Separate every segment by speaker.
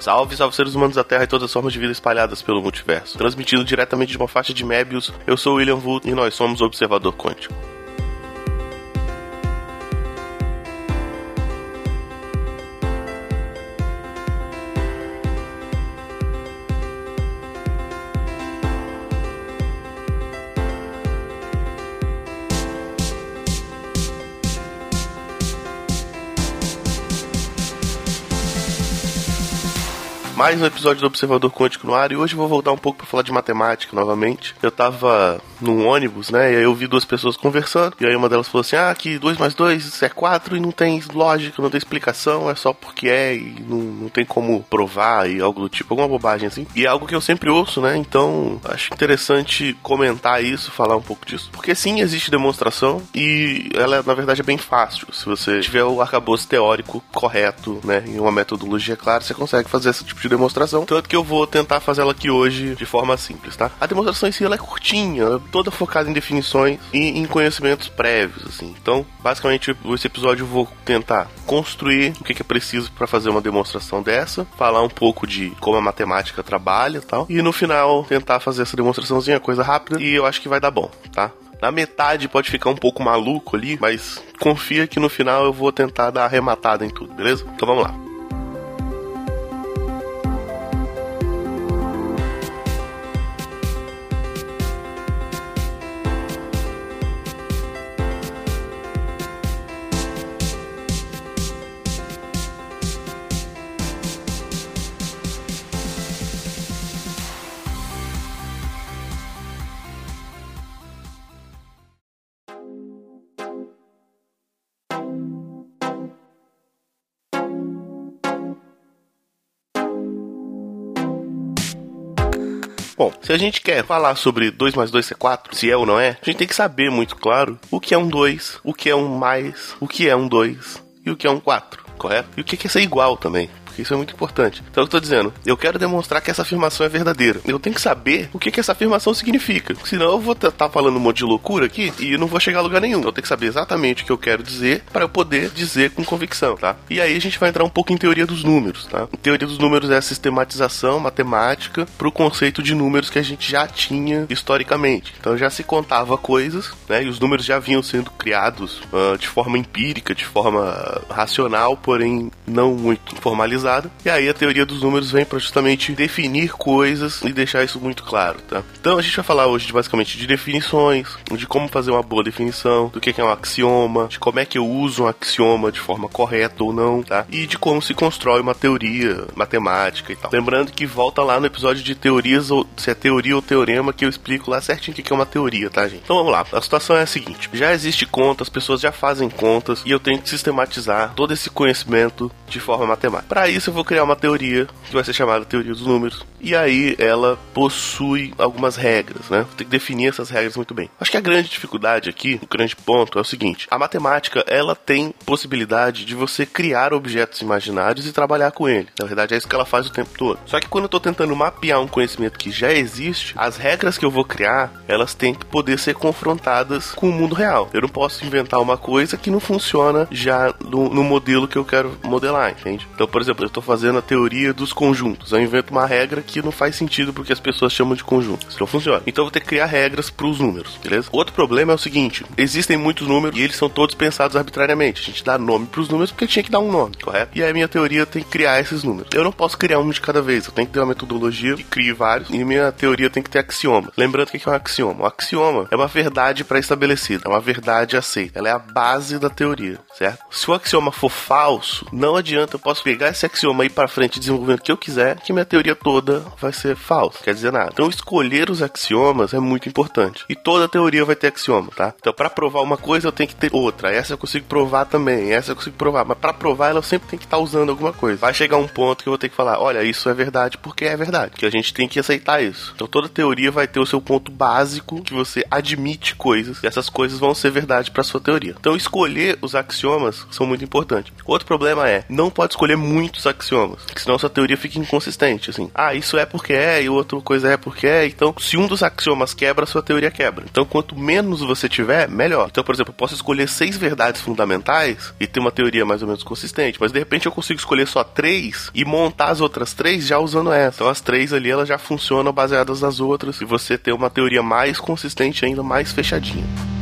Speaker 1: Salve, salve seres humanos da Terra e todas as formas de vida espalhadas pelo multiverso. Transmitido diretamente de uma faixa de Mébius, eu sou William Vu e nós somos o Observador Quântico. Mais um episódio do Observador Quântico no ar e hoje eu vou voltar um pouco para falar de matemática novamente. Eu tava num ônibus, né, e aí eu vi duas pessoas conversando e aí uma delas falou assim: "Ah, que 2 mais 2 é 4 e não tem lógica, não tem explicação, é só porque é e não, não tem como provar e algo do tipo, alguma bobagem assim". E é algo que eu sempre ouço, né? Então, acho interessante comentar isso, falar um pouco disso. Porque sim, existe demonstração e ela na verdade é bem fácil. Se você tiver o arcabouço teórico correto, né, em uma metodologia clara, você consegue fazer esse tipo de demonstração. Tanto que eu vou tentar fazê-la aqui hoje de forma simples, tá? A demonstração em si ela é curtinha, toda focada em definições e em conhecimentos prévios, assim. Então, basicamente, esse episódio eu vou tentar construir o que é preciso para fazer uma demonstração dessa, falar um pouco de como a matemática trabalha e tal, e no final tentar fazer essa demonstraçãozinha, coisa rápida, e eu acho que vai dar bom, tá? Na metade pode ficar um pouco maluco ali, mas confia que no final eu vou tentar dar arrematada em tudo, beleza? Então vamos lá. Bom, se a gente quer falar sobre 2 mais 2 ser 4, se é ou não é, a gente tem que saber muito claro o que é um 2, o que é um mais, o que é um 2 e o que é um 4, correto? E o que é ser igual também isso é muito importante. Então eu tô dizendo, eu quero demonstrar que essa afirmação é verdadeira. Eu tenho que saber o que, que essa afirmação significa. Senão eu vou estar tá falando um monte de loucura aqui e não vou chegar a lugar nenhum. Então eu tenho que saber exatamente o que eu quero dizer para eu poder dizer com convicção, tá? E aí a gente vai entrar um pouco em teoria dos números, tá? Teoria dos números é a sistematização matemática para o conceito de números que a gente já tinha historicamente. Então já se contava coisas, né? E os números já vinham sendo criados uh, de forma empírica, de forma racional, porém não muito formalizada e aí a teoria dos números vem para justamente definir coisas e deixar isso muito claro, tá? Então a gente vai falar hoje basicamente de definições, de como fazer uma boa definição, do que é um axioma, de como é que eu uso um axioma de forma correta ou não, tá? E de como se constrói uma teoria matemática e tal. Lembrando que volta lá no episódio de teorias ou se é teoria ou teorema que eu explico lá certinho o que é uma teoria, tá, gente? Então vamos lá. A situação é a seguinte: já existe conta, as pessoas já fazem contas e eu tenho que sistematizar todo esse conhecimento de forma matemática. Para isso eu vou criar uma teoria que vai ser chamada teoria dos números. E aí ela possui algumas regras, né? Tem que definir essas regras muito bem. Acho que a grande dificuldade aqui, o grande ponto é o seguinte: a matemática ela tem possibilidade de você criar objetos imaginários e trabalhar com eles. Na verdade é isso que ela faz o tempo todo. Só que quando eu estou tentando mapear um conhecimento que já existe, as regras que eu vou criar elas têm que poder ser confrontadas com o mundo real. Eu não posso inventar uma coisa que não funciona já no, no modelo que eu quero modelar, entende? Então, por exemplo, eu estou fazendo a teoria dos conjuntos. Eu invento uma regra que não faz sentido porque as pessoas chamam de conjunto. Isso não funciona. Então eu vou ter que criar regras para os números, beleza? Outro problema é o seguinte: existem muitos números e eles são todos pensados arbitrariamente. A gente dá nome para os números porque tinha que dar um nome, correto? E aí a minha teoria tem que criar esses números. Eu não posso criar um de cada vez. Eu tenho que ter uma metodologia que crie vários e minha teoria tem que ter axioma. Lembrando o que é um axioma? Um axioma é uma verdade pré-estabelecida, é uma verdade aceita. Ela é a base da teoria, certo? Se o axioma for falso, não adianta eu posso pegar esse axioma aí para frente desenvolvendo o que eu quiser, que minha teoria toda vai ser falsa, quer dizer nada. Então escolher os axiomas é muito importante. E toda teoria vai ter axioma, tá? Então para provar uma coisa eu tenho que ter outra. Essa eu consigo provar também, essa eu consigo provar, mas para provar ela eu sempre tenho que estar tá usando alguma coisa. Vai chegar um ponto que eu vou ter que falar, olha, isso é verdade porque é verdade, que a gente tem que aceitar isso. Então toda teoria vai ter o seu ponto básico que você admite coisas e essas coisas vão ser verdade para sua teoria. Então escolher os axiomas são muito importantes. Outro problema é, não pode escolher muito outros axiomas. Porque senão sua teoria fica inconsistente, assim. Ah, isso é porque é, e outra coisa é porque é. Então, se um dos axiomas quebra, sua teoria quebra. Então, quanto menos você tiver, melhor. Então, por exemplo, eu posso escolher seis verdades fundamentais e ter uma teoria mais ou menos consistente, mas de repente eu consigo escolher só três e montar as outras três já usando essa. Então, as três ali, elas já funcionam baseadas nas outras e você ter uma teoria mais consistente ainda, mais fechadinha.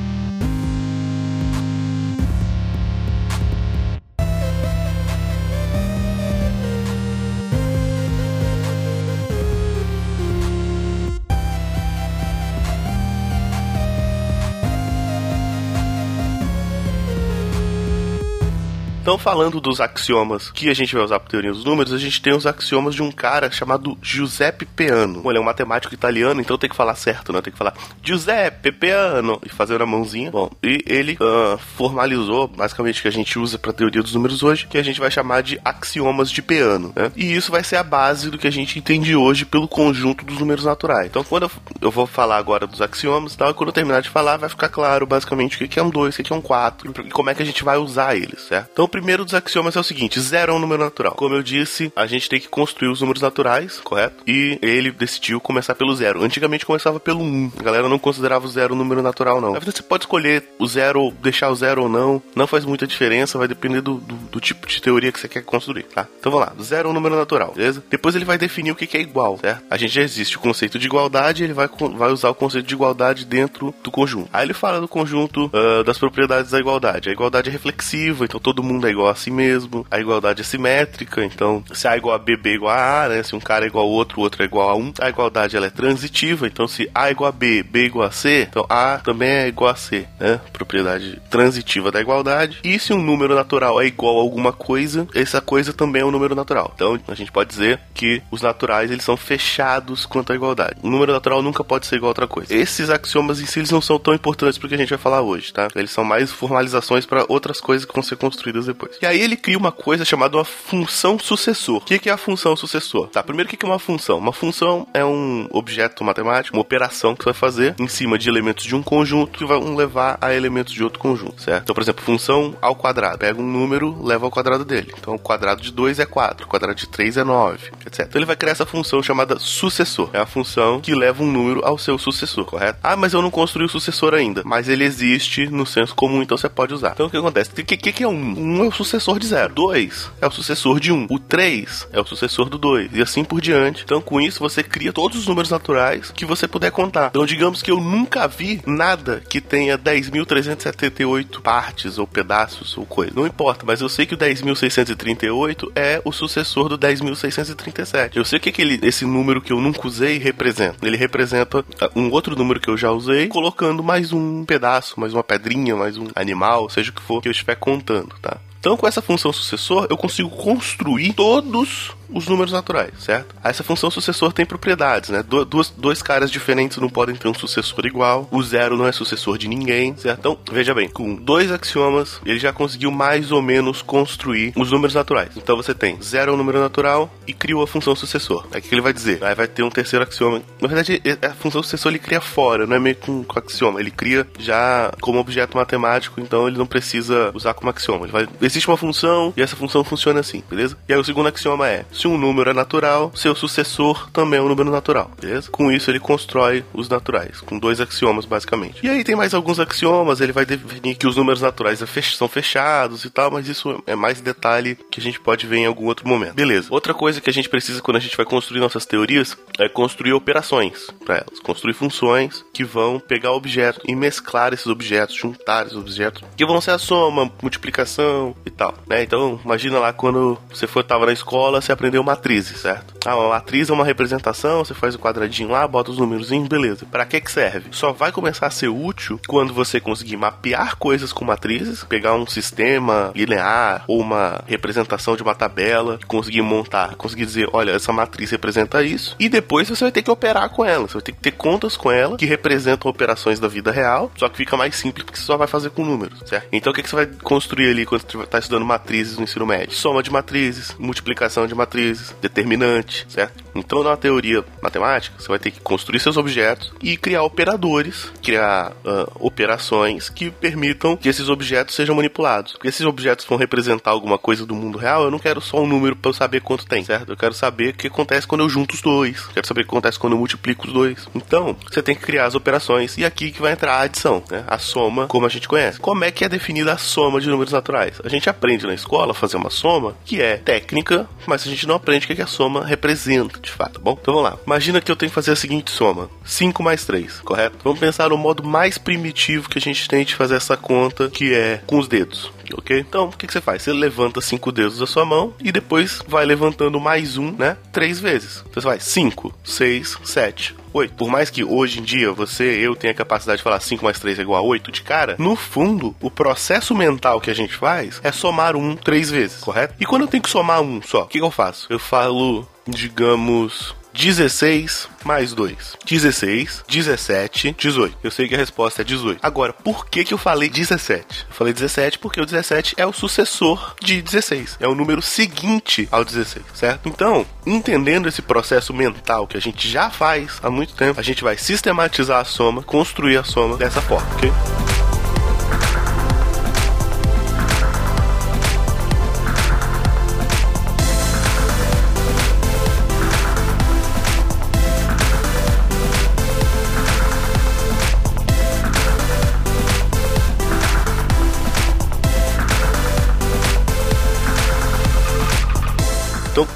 Speaker 1: Então, falando dos axiomas que a gente vai usar para teoria dos números, a gente tem os axiomas de um cara chamado Giuseppe Peano. Ele é um matemático italiano, então tem que falar certo, né? Tem que falar Giuseppe Peano e fazer a mãozinha. Bom, e ele uh, formalizou basicamente o que a gente usa para teoria dos números hoje, que a gente vai chamar de axiomas de Peano, né? E isso vai ser a base do que a gente entende hoje pelo conjunto dos números naturais. Então, quando eu, vou falar agora dos axiomas e tal, quando eu terminar de falar, vai ficar claro basicamente o que é um 2, o que é um 4 e como é que a gente vai usar eles, certo? Então, primeiro dos axiomas é o seguinte: zero é um número natural. Como eu disse, a gente tem que construir os números naturais, correto? E ele decidiu começar pelo zero. Antigamente começava pelo um. A galera não considerava o zero um número natural, não. Você pode escolher o zero, deixar o zero ou não. Não faz muita diferença, vai depender do, do, do tipo de teoria que você quer construir, tá? Então vamos lá. Zero é um número natural, beleza? Depois ele vai definir o que é igual, certo? A gente já existe o conceito de igualdade, ele vai, vai usar o conceito de igualdade dentro do conjunto. Aí ele fala do conjunto uh, das propriedades da igualdade. A igualdade é reflexiva, então todo mundo é igual a si mesmo. A igualdade é simétrica, então se A é igual a B, B é igual a A, né? Se um cara é igual ao outro, o outro é igual a um. A igualdade ela é transitiva, então se A é igual a B, B é igual a C, então A também é igual a C, né? Propriedade transitiva da igualdade. E se um número natural é igual a alguma coisa, essa coisa também é um número natural. Então a gente pode dizer que os naturais eles são fechados quanto à igualdade. Um número natural nunca pode ser igual a outra coisa. Esses axiomas em si eles não são tão importantes porque a gente vai falar hoje, tá? Eles são mais formalizações para outras coisas que vão ser construídas depois. E aí ele cria uma coisa chamada uma função sucessor. O que é a função sucessor? Tá, primeiro o que é uma função? Uma função é um objeto matemático, uma operação que você vai fazer em cima de elementos de um conjunto que vão levar a elementos de outro conjunto, certo? Então, por exemplo, função ao quadrado. Pega um número, leva ao quadrado dele. Então, o quadrado de 2 é 4, o quadrado de 3 é 9, etc. Então, ele vai criar essa função chamada sucessor. É a função que leva um número ao seu sucessor, correto? Ah, mas eu não construí o sucessor ainda. Mas ele existe no senso comum, então você pode usar. Então, o que acontece? O que, que, que é um? Um é o sucessor de zero. 2 é o sucessor de 1. Um. O 3 é o sucessor do 2. E assim por diante. Então, com isso, você cria todos os números naturais que você puder contar. Então, digamos que eu nunca vi nada que tenha 10.378 partes ou pedaços ou coisa. Não importa, mas eu sei que o 10.638 é o sucessor do 10.637. Eu sei o que, que ele, esse número que eu nunca usei representa. Ele representa ah, um outro número que eu já usei, colocando mais um pedaço, mais uma pedrinha, mais um animal, seja o que for que eu estiver contando, tá? Então, com essa função sucessor, eu consigo construir todos os números naturais, certo? Essa função sucessor tem propriedades, né? Du duas, dois caras diferentes não podem ter um sucessor igual. O zero não é sucessor de ninguém, certo? Então, veja bem, com dois axiomas, ele já conseguiu mais ou menos construir os números naturais. Então, você tem zero é um número natural e criou a função sucessor. Aí, o que ele vai dizer? Aí vai ter um terceiro axioma. Na verdade, a função sucessor ele cria fora, não é meio com, com axioma. Ele cria já como objeto matemático, então ele não precisa usar como axioma. Ele vai, existe uma função e essa função funciona assim, beleza? E aí, o segundo axioma é se um número é natural, seu sucessor também é um número natural, beleza? Com isso ele constrói os naturais, com dois axiomas basicamente. E aí tem mais alguns axiomas, ele vai definir que os números naturais é são fechados e tal, mas isso é mais detalhe que a gente pode ver em algum outro momento. Beleza. Outra coisa que a gente precisa quando a gente vai construir nossas teorias é construir operações para elas, construir funções que vão pegar objetos e mesclar esses objetos, juntar esses objetos, que vão ser a soma, multiplicação e tal, né? Então, imagina lá quando você for tava na escola, você aprendeu matrizes, certo? Ah, uma matriz é uma representação, você faz o quadradinho lá, bota os números, beleza. Para que que serve? Só vai começar a ser útil quando você conseguir mapear coisas com matrizes, pegar um sistema linear ou uma representação de uma tabela, conseguir montar, conseguir dizer, olha, essa matriz representa isso, e depois você vai ter que operar com ela, você vai ter que ter contas com ela que representam operações da vida real, só que fica mais simples porque você só vai fazer com números, certo? Então o que, que você vai construir ali quando você está estudando matrizes no ensino médio? Soma de matrizes, multiplicação de matrizes, determinante, certo? Então, na teoria matemática, você vai ter que construir seus objetos e criar operadores, criar uh, operações que permitam que esses objetos sejam manipulados. Porque esses objetos vão representar alguma coisa do mundo real, eu não quero só um número para eu saber quanto tem, certo? Eu quero saber o que acontece quando eu junto os dois. Quero saber o que acontece quando eu multiplico os dois. Então, você tem que criar as operações e aqui que vai entrar a adição, né? A soma, como a gente conhece. Como é que é definida a soma de números naturais? A gente aprende na escola a fazer uma soma que é técnica, mas a gente não aprende o que a soma representa, de fato, bom? Então vamos lá. Imagina que eu tenho que fazer a seguinte soma: 5 mais 3, correto? Vamos pensar no modo mais primitivo que a gente tem de fazer essa conta, que é com os dedos ok? Então, o que, que, você faz? Você levanta cinco dedos da sua mão e depois vai levantando mais um, né? Três vezes. Então, você vai 5, 6, 7, 8. Por mais que hoje em dia você, eu tenha a capacidade de falar 5 mais 3 é igual a 8 de cara, no fundo, o processo mental que a gente faz é somar um três vezes, correto? E quando eu tenho que somar um só, o que, que eu faço? Eu falo, digamos, 16 mais 2. 16, 17, 18. Eu sei que a resposta é 18. Agora, por que, que eu falei 17? Eu falei 17 porque o 17 é o sucessor de 16. É o número seguinte ao 16, certo? Então, entendendo esse processo mental que a gente já faz há muito tempo, a gente vai sistematizar a soma, construir a soma dessa forma, ok?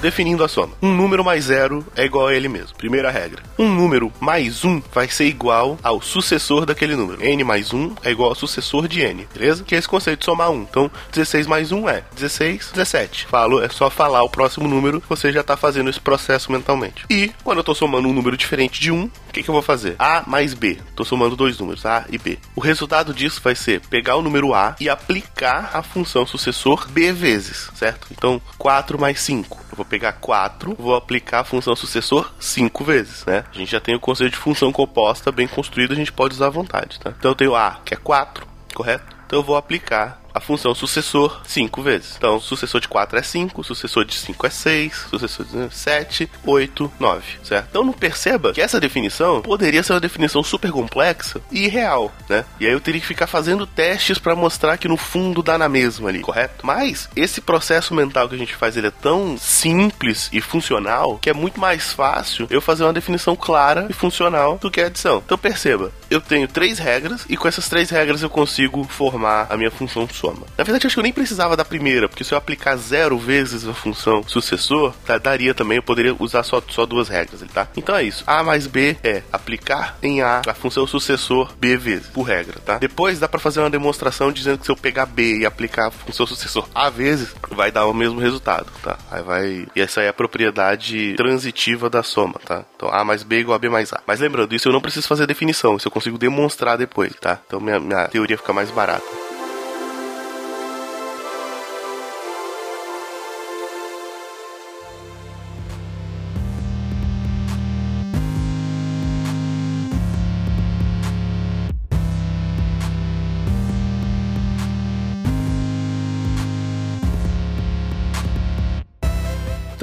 Speaker 1: Definindo a soma. Um número mais zero é igual a ele mesmo. Primeira regra. Um número mais um vai ser igual ao sucessor daquele número. n mais um é igual ao sucessor de n, beleza? Que é esse conceito de somar um. Então, 16 mais um é 16, 17. Falo, é só falar o próximo número, você já está fazendo esse processo mentalmente. E, quando eu estou somando um número diferente de um, o que, que eu vou fazer? A mais B. Estou somando dois números, A e B. O resultado disso vai ser pegar o número A e aplicar a função sucessor B vezes, certo? Então, 4 mais 5 eu vou pegar 4, vou aplicar a função sucessor 5 vezes, né? A gente já tem o conceito de função composta bem construído, a gente pode usar à vontade, tá? Então eu tenho A, que é 4, correto? Então eu vou aplicar a função sucessor 5 vezes. Então, sucessor de 4 é 5, sucessor de 5 é 6, sucessor de 7, 8, 9, certo? Então, não perceba que essa definição poderia ser uma definição super complexa e irreal, né? E aí eu teria que ficar fazendo testes para mostrar que no fundo dá na mesma ali, correto? Mas esse processo mental que a gente faz, ele é tão simples e funcional que é muito mais fácil eu fazer uma definição clara e funcional do que a adição. Então, perceba, eu tenho três regras e com essas três regras eu consigo formar a minha função soma. Na verdade, acho que eu nem precisava da primeira, porque se eu aplicar zero vezes a função sucessor, tá, daria também, eu poderia usar só, só duas regras, tá? Então é isso. A mais B é aplicar em A a função sucessor B vezes, por regra, tá? Depois dá para fazer uma demonstração dizendo que se eu pegar B e aplicar a função sucessor A vezes, vai dar o mesmo resultado, tá? Aí vai... E essa é a propriedade transitiva da soma, tá? Então A mais B igual a B mais A. Mas lembrando, isso eu não preciso fazer definição, isso eu consigo demonstrar depois, tá? Então minha, minha teoria fica mais barata.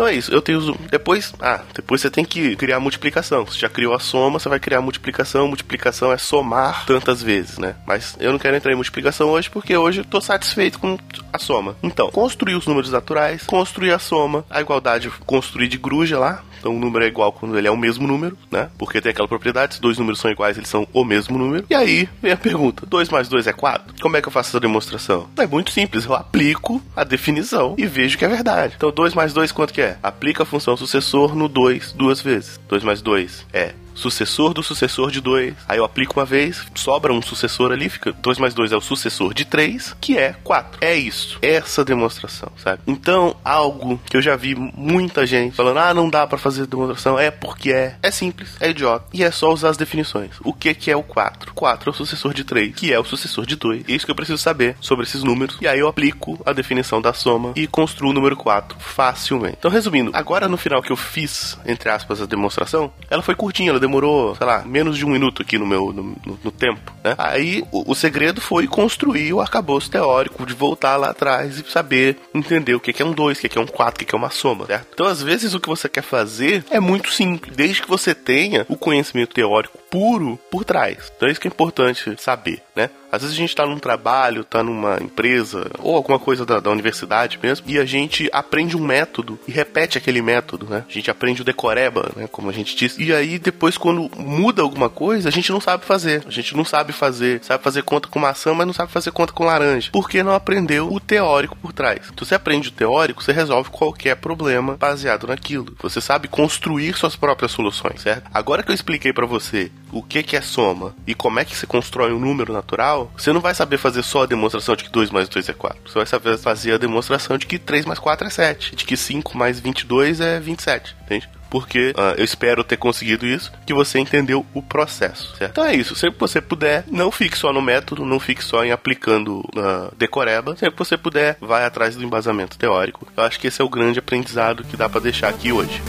Speaker 1: É isso. Eu tenho. Depois. Ah, depois você tem que criar a multiplicação. Você já criou a soma, você vai criar a multiplicação. Multiplicação é somar tantas vezes, né? Mas eu não quero entrar em multiplicação hoje porque hoje eu tô satisfeito com a soma. Então, construir os números naturais, construir a soma, a igualdade construir de gruja lá, então o número é igual quando ele é o mesmo número, né? Porque tem aquela propriedade, se dois números são iguais, eles são o mesmo número. E aí vem a pergunta: 2 mais 2 é 4? Como é que eu faço essa demonstração? É muito simples, eu aplico a definição e vejo que é verdade. Então 2 mais 2 quanto que é? Aplica a função sucessor no 2 duas vezes. 2 mais 2 é sucessor do sucessor de 2. Aí eu aplico uma vez, sobra um sucessor ali, fica 2 mais 2 é o sucessor de 3, que é 4. É isso. Essa demonstração, sabe? Então, algo que eu já vi muita gente falando: ah, não dá para fazer demonstração, é porque é. É simples, é idiota. E é só usar as definições. O que, que é o 4? 4 é o sucessor de 3, que é o sucessor de 2. É isso que eu preciso saber sobre esses números. E aí eu aplico a definição da soma e construo o número 4 facilmente. Então, resumindo, agora no final que eu fiz, entre aspas, a demonstração, ela foi curtinha, ela demorou, sei lá, menos de um minuto aqui no meu no, no, no tempo, né? Aí o, o, segredo foi construir o arcabouço teórico, de voltar lá atrás e saber entender o que é um 2, o que é um 4, o que é uma soma, certo? Então, às vezes, o que você quer fazer é muito simples, desde que você tenha o conhecimento teórico puro por trás. Então, é isso que é importante saber, né? Às vezes a gente está num trabalho, está numa empresa ou alguma coisa da, da, universidade mesmo e a gente aprende um método e repete aquele método, né? A gente aprende o decoreba, né? Como a gente disse. E aí depois quando muda alguma coisa, a gente não sabe fazer. A gente não sabe fazer, sabe fazer conta com maçã, mas não sabe fazer conta com laranja. Porque não aprendeu o teórico por trás. Então você aprende o teórico, você resolve qualquer problema baseado naquilo. Você sabe construir suas próprias soluções, certo? Agora que eu expliquei para você o que que é soma e como é que se constrói um número natural, você não vai saber fazer só a demonstração de que 2 mais 2 é 4. Você vai saber fazer a demonstração de que 3 mais 4 é 7. De que 5 mais 22 é 27. Entende? porque uh, eu espero ter conseguido isso, que você entendeu o processo, certo? Então é isso, sempre que você puder, não fique só no método, não fique só em aplicando uh, decoreba, sempre que você puder, vai atrás do embasamento teórico. Eu acho que esse é o grande aprendizado que dá para deixar aqui hoje.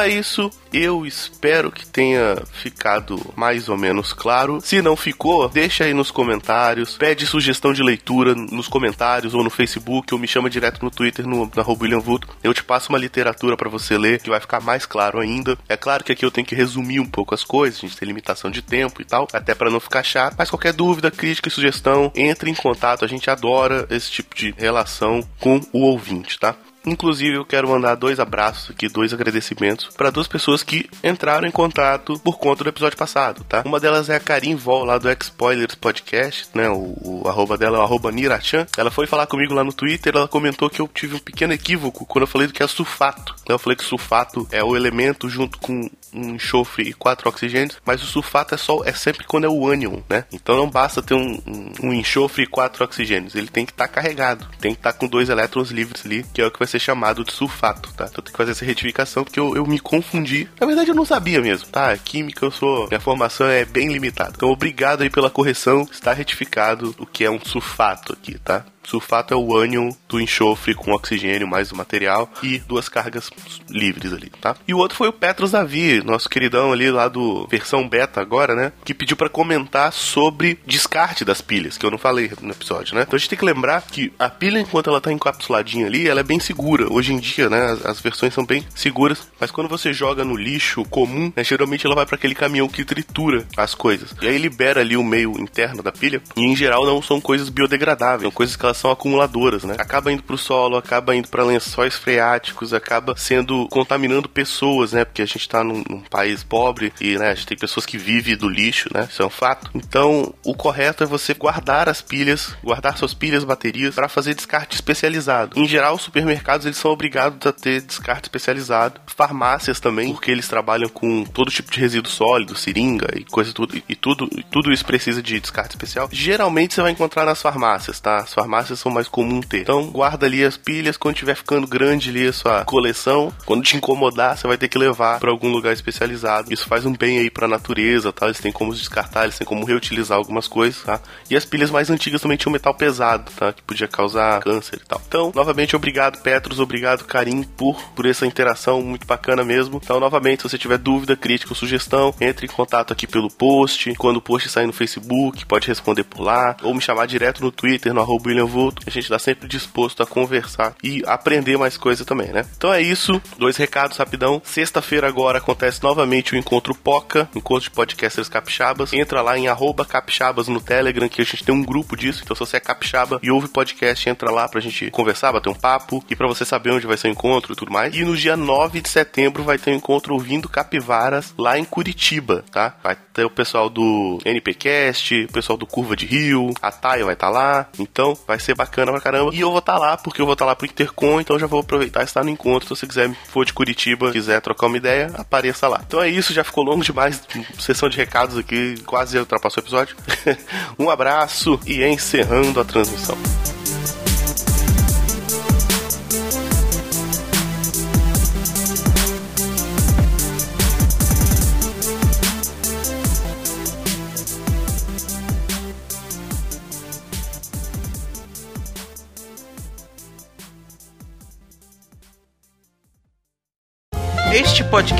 Speaker 1: É isso. Eu espero que tenha ficado mais ou menos claro. Se não ficou, deixa aí nos comentários. Pede sugestão de leitura nos comentários ou no Facebook, ou me chama direto no Twitter, no, na William. Eu te passo uma literatura para você ler, que vai ficar mais claro ainda. É claro que aqui eu tenho que resumir um pouco as coisas, a gente tem limitação de tempo e tal, até para não ficar chato. Mas qualquer dúvida, crítica e sugestão, entre em contato. A gente adora esse tipo de relação com o ouvinte, tá? Inclusive, eu quero mandar dois abraços aqui, dois agradecimentos para duas pessoas que entraram em contato por conta do episódio passado, tá? Uma delas é a Karim Vol, lá do X-Spoilers Podcast, né? O, o, arroba dela é o arroba Nirachan. Ela foi falar comigo lá no Twitter, ela comentou que eu tive um pequeno equívoco quando eu falei do que é sulfato. Eu falei que sulfato é o elemento junto com um enxofre e quatro oxigênios, mas o sulfato é só é sempre quando é o ânion, né? Então não basta ter um, um, um enxofre e quatro oxigênios, ele tem que estar tá carregado, tem que estar tá com dois elétrons livres ali, que é o que vai ser chamado de sulfato, tá? Então tem que fazer essa retificação porque eu, eu me confundi. Na verdade eu não sabia mesmo, tá? Química eu sou, minha formação é bem limitada. Então obrigado aí pela correção, está retificado o que é um sulfato aqui, tá? Sulfato é o ânion do enxofre com oxigênio mais o material e duas cargas livres ali, tá? E o outro foi o Petros Davi, nosso queridão ali lá do versão beta agora, né? Que pediu para comentar sobre descarte das pilhas, que eu não falei no episódio, né? Então a gente tem que lembrar que a pilha, enquanto ela tá encapsuladinha ali, ela é bem segura. Hoje em dia, né? As, as versões são bem seguras, mas quando você joga no lixo comum, né, geralmente ela vai para aquele caminhão que tritura as coisas. E aí libera ali o meio interno da pilha, e em geral não são coisas biodegradáveis, são coisas que elas são acumuladoras, né? Acaba indo pro solo, acaba indo para lençóis freáticos, acaba sendo contaminando pessoas, né? Porque a gente tá num, num, país pobre e, né, a gente tem pessoas que vivem do lixo, né? Isso é um fato. Então, o correto é você guardar as pilhas, guardar suas pilhas, baterias para fazer descarte especializado. Em geral, os supermercados eles são obrigados a ter descarte especializado, farmácias também, porque eles trabalham com todo tipo de resíduo sólido, seringa e coisa tudo e tudo, e tudo isso precisa de descarte especial. Geralmente você vai encontrar nas farmácias, tá? As farmácias são mais comum ter. Então, guarda ali as pilhas quando tiver ficando grande ali a sua coleção. Quando te incomodar, você vai ter que levar para algum lugar especializado. Isso faz um bem aí para a natureza, tá? Eles têm como descartar, eles têm como reutilizar algumas coisas, tá? E as pilhas mais antigas também tinham metal pesado, tá? Que podia causar câncer e tal. Então, novamente, obrigado, Petros, obrigado, Karim, por, por essa interação muito bacana mesmo. Então, novamente, se você tiver dúvida, crítica ou sugestão, entre em contato aqui pelo post. Quando o post sair no Facebook, pode responder por lá. Ou me chamar direto no Twitter, no arroba William a gente está sempre disposto a conversar e aprender mais coisa também, né? Então é isso, dois recados rapidão. Sexta-feira agora acontece novamente o encontro POCA, encontro de podcasters capixabas. Entra lá em capixabas no Telegram, que a gente tem um grupo disso. Então se você é capixaba e ouve podcast, entra lá pra gente conversar, bater um papo e para você saber onde vai ser o encontro e tudo mais. E no dia 9 de setembro vai ter um encontro ouvindo capivaras lá em Curitiba, tá? Vai ter o pessoal do NPcast, o pessoal do Curva de Rio, a Taia vai estar tá lá. Então vai ser bacana pra caramba. E eu vou estar tá lá, porque eu vou estar tá lá pro Intercom, então já vou aproveitar e estar no encontro. Se você quiser for de Curitiba, quiser trocar uma ideia, apareça lá. Então é isso, já ficou longo demais. Sessão de recados aqui, quase ultrapassou o episódio. um abraço e encerrando a transmissão.